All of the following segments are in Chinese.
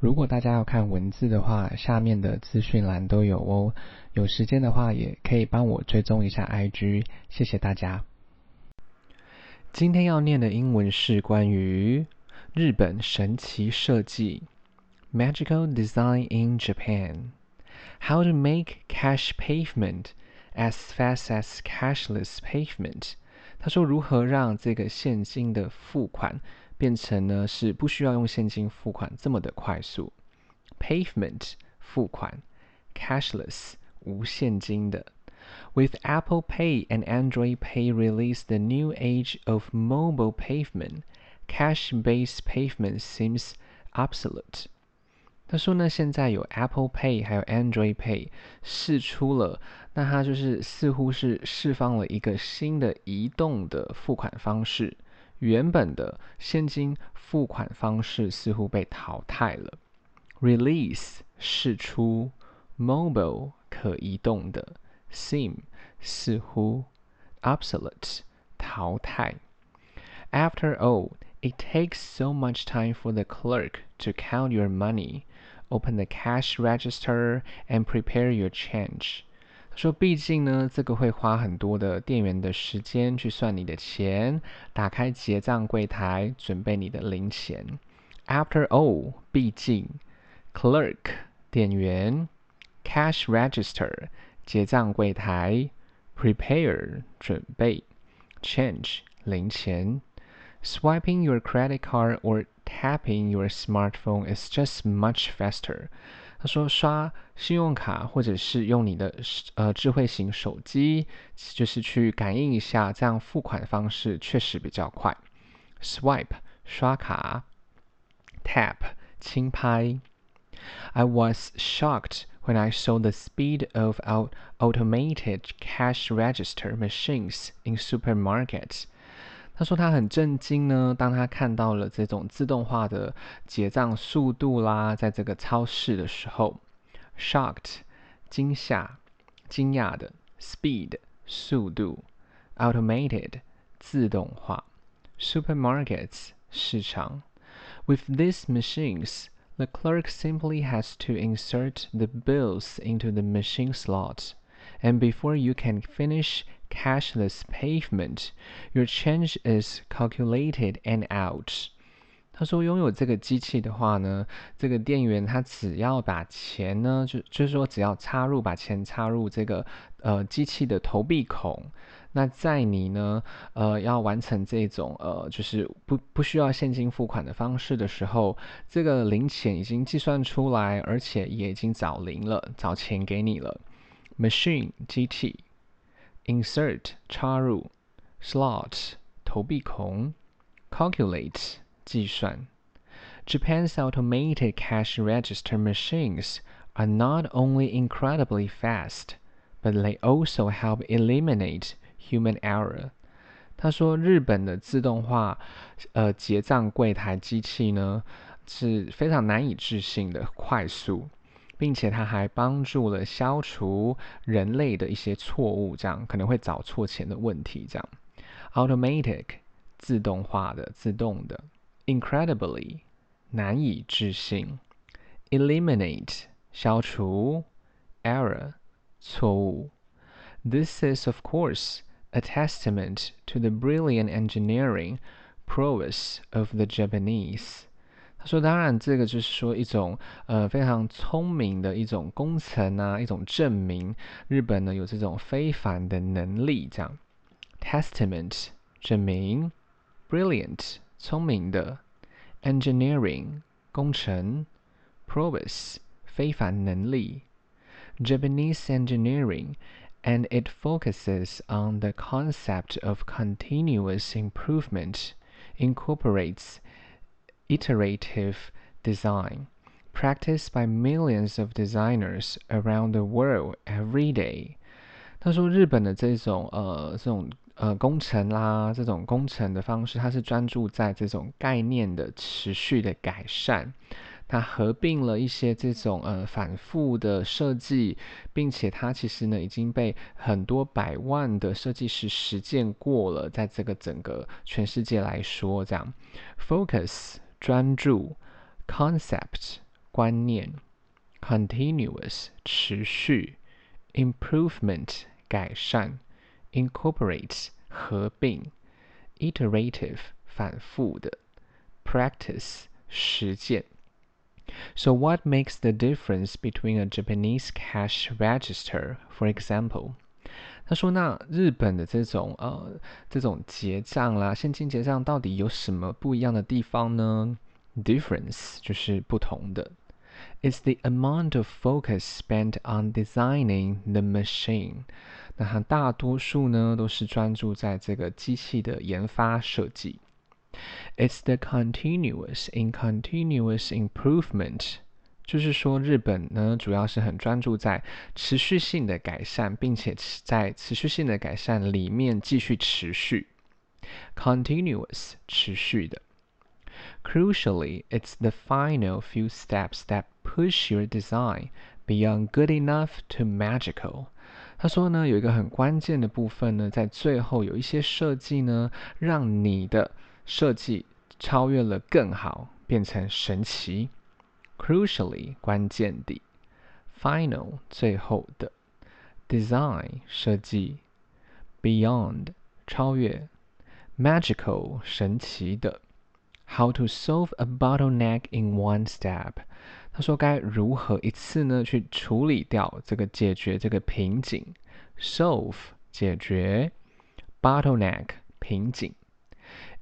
如果大家要看文字的话，下面的资讯栏都有哦。有时间的话，也可以帮我追踪一下 IG，谢谢大家。今天要念的英文是关于日本神奇设计 （Magical Design in Japan）。How to make cash pavement as fast as cashless pavement？他说如何让这个现金的付款变成呢是不需要用现金付款这么的快速。Pavement 付款，cashless 无现金的。With Apple Pay and Android Pay release the new age of mobile pavement, cash-based pavement seems obsolete. 他说呢，现在有 Apple Pay 还有 Android Pay 释出了，那它就是似乎是释放了一个新的移动的付款方式，原本的现金付款方式似乎被淘汰了。Release 释出，Mobile 可移动的，seem 似乎，obsolete 淘汰。After all, it takes so much time for the clerk to count your money. Open the cash register and prepare your change。 他说，毕竟呢，这个会花很多的店员的时间去算你的钱，打开结账柜台，准备你的零钱。After all，毕竟，clerk 店员，cash register 结账柜台，prepare 准备，change 零钱。Swiping your credit card or Tapping your smartphone is just much faster。 他说，刷信用卡或者是用你的呃智慧型手机，就是去感应一下，这样付款方式确实比较快。Swipe 刷卡，Tap 轻拍。I was shocked when I saw the speed of our automated cash register machines in supermarkets. 他说他很震惊呢，当他看到了这种自动化的结账速度啦，在这个超市的时候，shocked 惊吓、惊讶的，speed 速度，automated 自动化，supermarkets 市场。With these machines, the clerk simply has to insert the bills into the machine slot, And before you can finish Cashless pavement, your change is calculated and out。他说，拥有这个机器的话呢，这个店员他只要把钱呢，就就是说只要插入把钱插入这个呃机器的投币孔，那在你呢呃要完成这种呃就是不不需要现金付款的方式的时候，这个零钱已经计算出来，而且也已经找零了，找钱给你了。Machine 机器。Insert 插入，slot 投币孔，calculate 计算。Japan's automated cash register machines are not only incredibly fast, but they also help eliminate human error。他说，日本的自动化呃结账柜台机器呢是非常难以置信的快速。 并且它还帮助了消除人类的一些错误，这样可能会找错钱的问题。这样，automatic 自动化的、自动的，incredibly 难以置信，eliminate 消除，error 错误。This is of course a testament to the brilliant engineering prowess of the Japanese. 他说：“当然，这个就是说一种呃非常聪明的一种工程啊，一种证明日本呢有这种非凡的能力。这样，testament 证明，brilliant 聪明的，engineering 工程，prowess 非凡能力，Japanese engineering and it focuses on the concept of continuous improvement, incorporates。” Iterative design practice by millions of designers around the world every day。他说，日本的这种呃这种呃工程啦，这种工程的方式，它是专注在这种概念的持续的改善。它合并了一些这种呃反复的设计，并且它其实呢已经被很多百万的设计师实践过了，在这个整个全世界来说，这样 focus。专注，concept 观念，continuous 持续，improvement 改善，incorporate 合并，iterative 反复的，practice 实践。So what makes the difference between a Japanese cash register, for example? 他说：“那日本的这种呃这种结账啦，现金结账到底有什么不一样的地方呢？Difference 就是不同的。It's the amount of focus spent on designing the machine。那它大多数呢都是专注在这个机器的研发设计。It's the continuous in continuous improvement。”就是说，日本呢，主要是很专注在持续性的改善，并且在持续性的改善里面继续持续，continuous 持续的。Crucially, it's the final few steps that push your design beyond good enough to magical。他说呢，有一个很关键的部分呢，在最后有一些设计呢，让你的设计超越了更好，变成神奇。Crucially，关键的；final，最后的；design，设计；beyond，超越；magical，神奇的；how to solve a bottleneck in one step。他说该如何一次呢去处理掉这个解决这个瓶颈？solve，解决；bottleneck，瓶颈。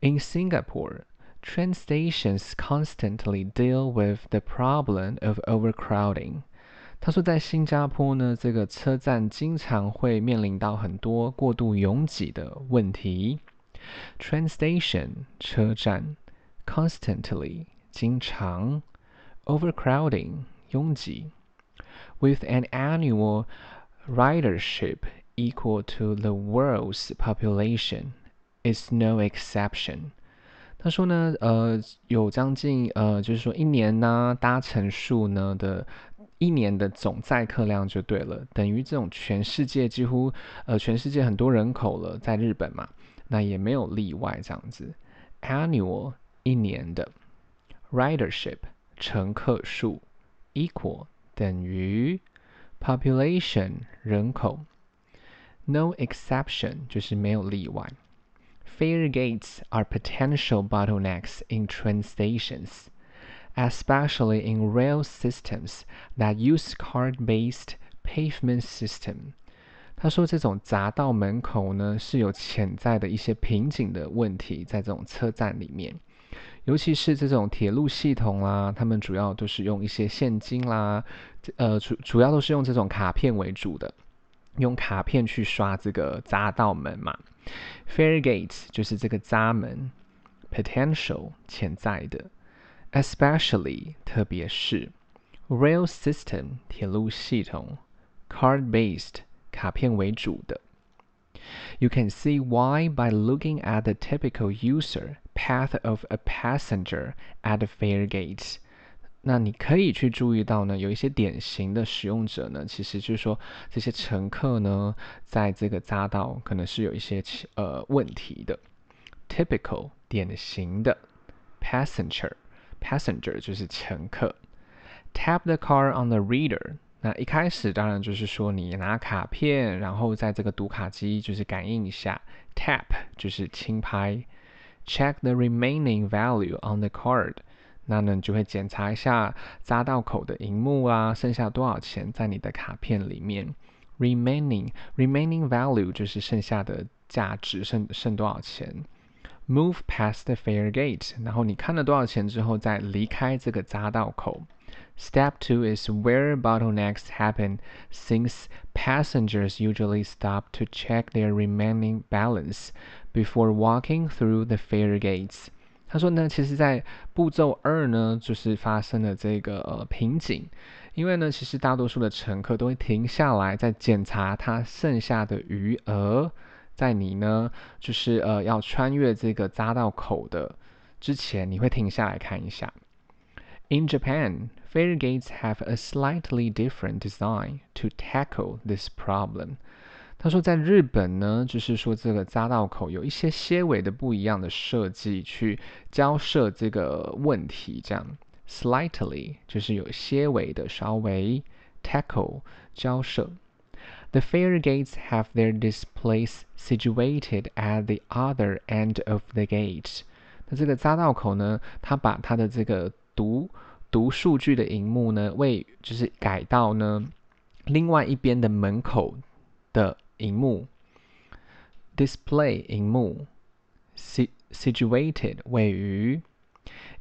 In Singapore。 Train stations constantly deal with the problem of overcrowding。他说，在新加坡呢，这个车站经常会面临到很多过度拥挤的问题。Train station 车站，constantly 经常，overcrowding 拥挤。With an annual ridership equal to the world's population, is no exception. 他说呢，呃，有将近呃，就是说一年呢，搭乘数呢的，一年的总载客量就对了，等于这种全世界几乎呃，全世界很多人口了，在日本嘛，那也没有例外这样子。Annual 一年的，ridership 乘客数，equal 等于 population 人口，no exception 就是没有例外。Fair gates are potential bottlenecks in train stations, especially in rail systems that use card-based pavement system. 他说，这种匝道门口呢是有潜在的一些瓶颈的问题，在这种车站里面，尤其是这种铁路系统啦，他们主要都是用一些现金啦，呃，主主要都是用这种卡片为主的，用卡片去刷这个匝道门嘛。Fare gates 就是这个闸门，potential 潜在的，especially 特别是，rail system 铁路系统，card-based 卡片为主的。You can see why by looking at the typical user path of a passenger at the fare gates. 那你可以去注意到呢，有一些典型的使用者呢，其实就是说这些乘客呢，在这个匝道可能是有一些呃问题的。Typical 典型的 passenger passenger 就是乘客。Tap the car on the reader，那一开始当然就是说你拿卡片，然后在这个读卡机就是感应一下，tap 就是轻拍。Check the remaining value on the card。那呢，你就会检查一下匝道口的荧幕啊，剩下多少钱在你的卡片里面。Remaining remaining value 就是剩下的价值，剩剩多少钱。Move past the fare gate，然后你看了多少钱之后，再离开这个匝道口。Step two is where bottlenecks happen, since passengers usually stop to check their remaining balance before walking through the fare gates. 他说呢，其实，在步骤二呢，就是发生了这个呃瓶颈，因为呢，其实大多数的乘客都会停下来，在检查他剩下的余额，在你呢，就是呃要穿越这个匝道口的之前，你会停下来看一下。In Japan, fare gates have a slightly different design to tackle this problem. 他说，在日本呢，就是说这个匝道口有一些些微的不一样的设计，去交涉这个问题。这样 slightly 就是有些微的稍微，tackle 交涉。The fare gates have their displays situated at the other end of the gate。那这个匝道口呢，它把它的这个读读数据的荧幕呢，为就是改到呢另外一边的门口的萤幕。Display 萤幕，situated 位于。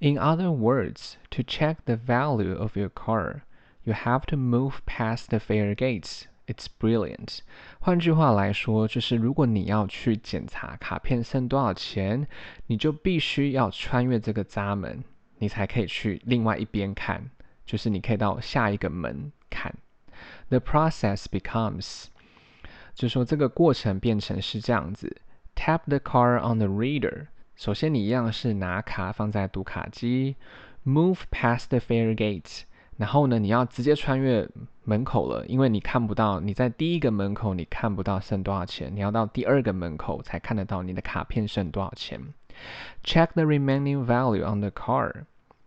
In other words, to check the value of your car, you have to move past the fare gates. It's brilliant. 换句话来说，就是如果你要去检查卡片剩多少钱，你就必须要穿越这个闸门，你才可以去另外一边看，就是你可以到下一个门看。The process becomes， 就说这个过程变成是这样子：tap the card on the reader。首先，你一样是拿卡放在读卡机，move past the fare gate，然后呢，你要直接穿越门口了，因为你看不到，你在第一个门口你看不到剩多少钱，你要到第二个门口才看得到你的卡片剩多少钱。Check the remaining value on the card，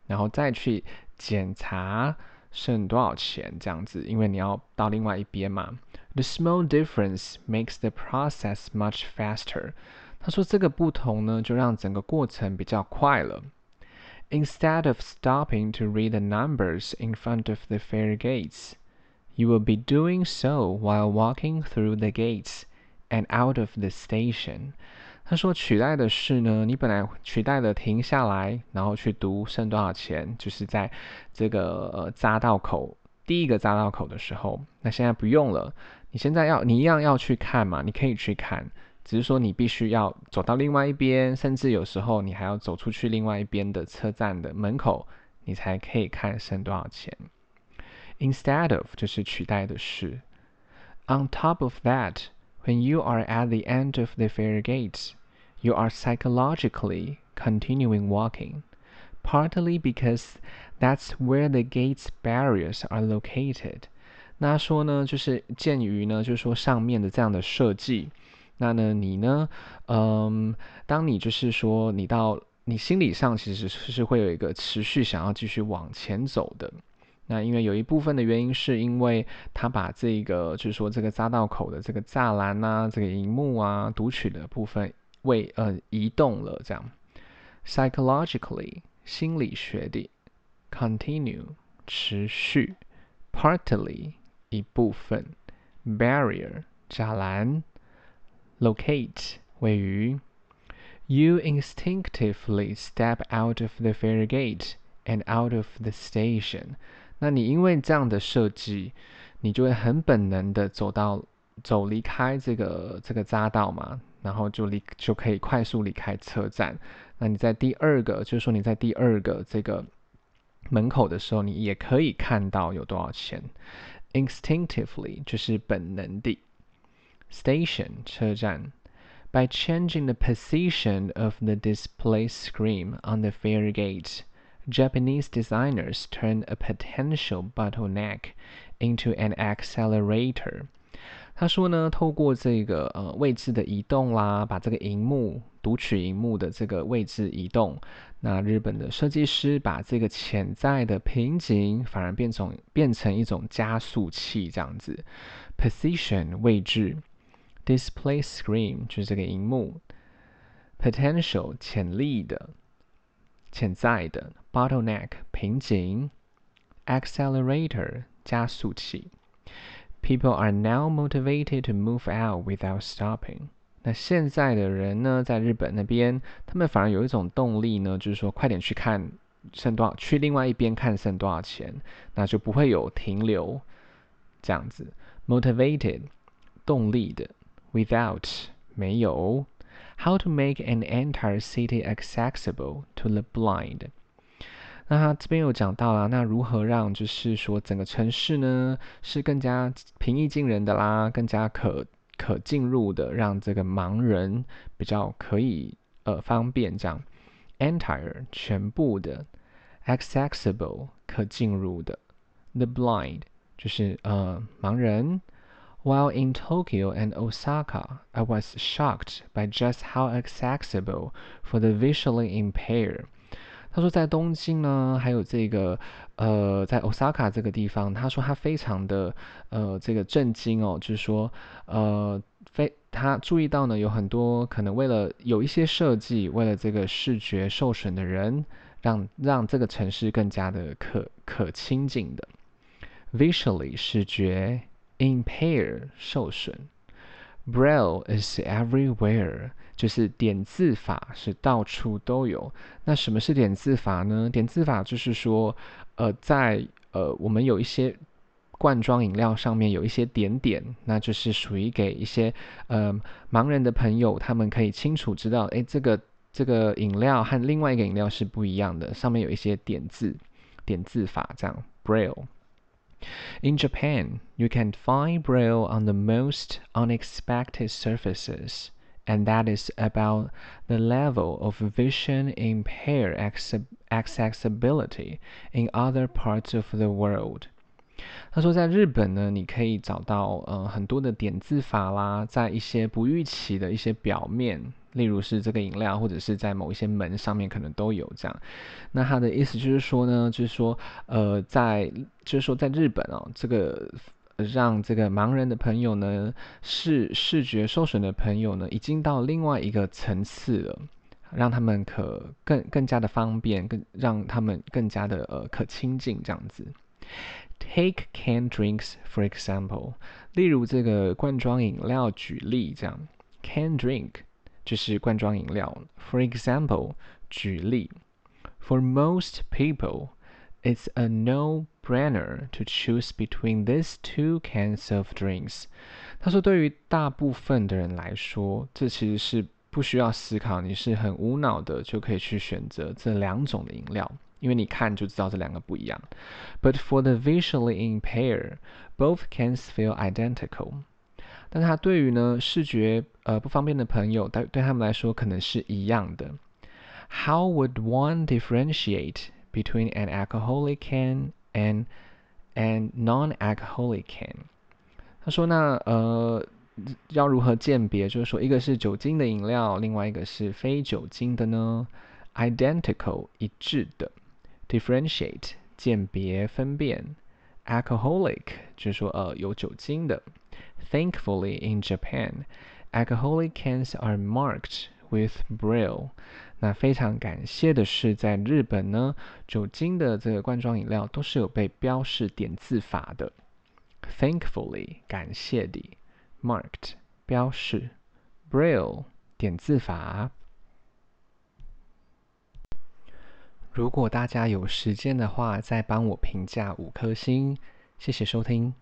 然后再去检查剩多少钱，这样子，因为你要到另外一边嘛。The small difference makes the process much faster. 他说：“这个不同呢，就让整个过程比较快了。Instead of stopping to read the numbers in front of the fare gates, you will be doing so while walking through the gates and out of the station。”他说：“取代的是呢，你本来取代的停下来，然后去读剩多少钱，就是在这个呃匝道口第一个匝道口的时候，那现在不用了。 你现在要你一样要去看嘛，你可以去看。”只是说你必须要走到另外一边，甚至有时候你还要走出去另外一边的车站的门口，你才可以看剩多少钱。Instead of 就是取代的是。On top of that, when you are at the end of the fare gates, you are psychologically continuing walking, partly because that's where the gates barriers are located。 那说呢，就是鉴于呢，就是说上面的这样的设计。那呢，你呢？嗯，当你就是说，你到你心理上其实是会有一个持续想要继续往前走的。那因为有一部分的原因，是因为他把这个就是说这个匝道口的这个栅栏啊，这个荧幕啊，读取的部分为呃移动了，这样。Psychologically，心理学的，continue 持续，partly 一部分，barrier 栅栏。Locate 位于，You instinctively step out of the fare gate and out of the station。那你因为这样的设计，你就会很本能的走到走离开这个这个匝道嘛，然后就离就可以快速离开车站。那你在第二个，就是说你在第二个这个门口的时候，你也可以看到有多少钱。Instinctively 就是本能的。Station 车站，By changing the position of the display screen on the fare gate, Japanese designers turned a potential bottleneck into an accelerator。 他说呢，透过这个呃位置的移动啦，把这个荧幕读取荧幕的这个位置移动，那日本的设计师把这个潜在的瓶颈反而变成变成一种加速器，这样子。Position 位置。Display screen 就是这个荧幕，potential 潜力的、潜在的，bottleneck 瓶颈，accelerator 加速器。People are now motivated to move out without stopping。那现在的人呢，在日本那边，他们反而有一种动力呢，就是说快点去看剩多少，去另外一边看剩多少钱，那就不会有停留这样子。Motivated 动力的。Without 没有，How to make an entire city accessible to the blind？ 那他这边有讲到啦，那如何让就是说整个城市呢是更加平易近人的啦，更加可可进入的，让这个盲人比较可以呃方便这样。Entire 全部的，accessible 可进入的，the blind 就是呃盲人。While in Tokyo and Osaka, I was shocked by just how accessible for the visually impaired. 他说在东京呢，还有这个呃，在 Osaka 这个地方，他说他非常的呃这个震惊哦，就是说呃非他注意到呢，有很多可能为了有一些设计，为了这个视觉受损的人，让让这个城市更加的可可亲近的，visually 视觉 impair 受损，Braille is everywhere。就是点字法是到处都有。那什么是点字法呢？点字法就是说，呃，在呃我们有一些罐装饮料上面有一些点点，那就是属于给一些呃盲人的朋友，他们可以清楚知道，诶，这个这个饮料和另外一个饮料是不一样的，上面有一些点字，点字法这样。Braille。In Japan, you can find Braille on the most unexpected surfaces. And that is about the level of vision impaired accessibility in other parts of the world. 他说，在日本呢，你可以找到呃很多的点字法啦，在一些不预期的一些表面，例如是这个饮料，或者是在某一些门上面，可能都有这样。那他的意思就是说呢，就是说呃，在就是说在日本哦，这个。让这个盲人的朋友呢，视视觉受损的朋友呢，已经到另外一个层次了，让他们可更更加的方便，更让他们更加的呃可亲近这样子。Take canned drinks for example，例如这个罐装饮料举例这样，canned drink 就是罐装饮料，for example 举例，for most people。It's a no. no-brainer to choose between these two cans of drinks。他说，对于大部分的人来说，这其实是不需要思考，你是很无脑的就可以去选择这两种的饮料，因为你看就知道这两个不一样。But for the visually impaired, both cans feel identical。但他对于呢视觉呃不方便的朋友，对对他们来说可能是一样的。How would one differentiate? Between an alcoholic can and and non-alcoholic can，他说那呃要如何鉴别？就是说一个是酒精的饮料，另外一个是非酒精的呢？Identical 一致的，differentiate 鉴别分辨，alcoholic 就是说呃有酒精的。Thankfully in Japan, alcoholic cans are marked with Braille。 那非常感谢的是，在日本呢，酒精的这个罐装饮料都是有被标示点字法的。Thankfully，感谢的，marked 标示，Braille 点字法。如果大家有时间的话，再帮我评价五颗星，谢谢收听。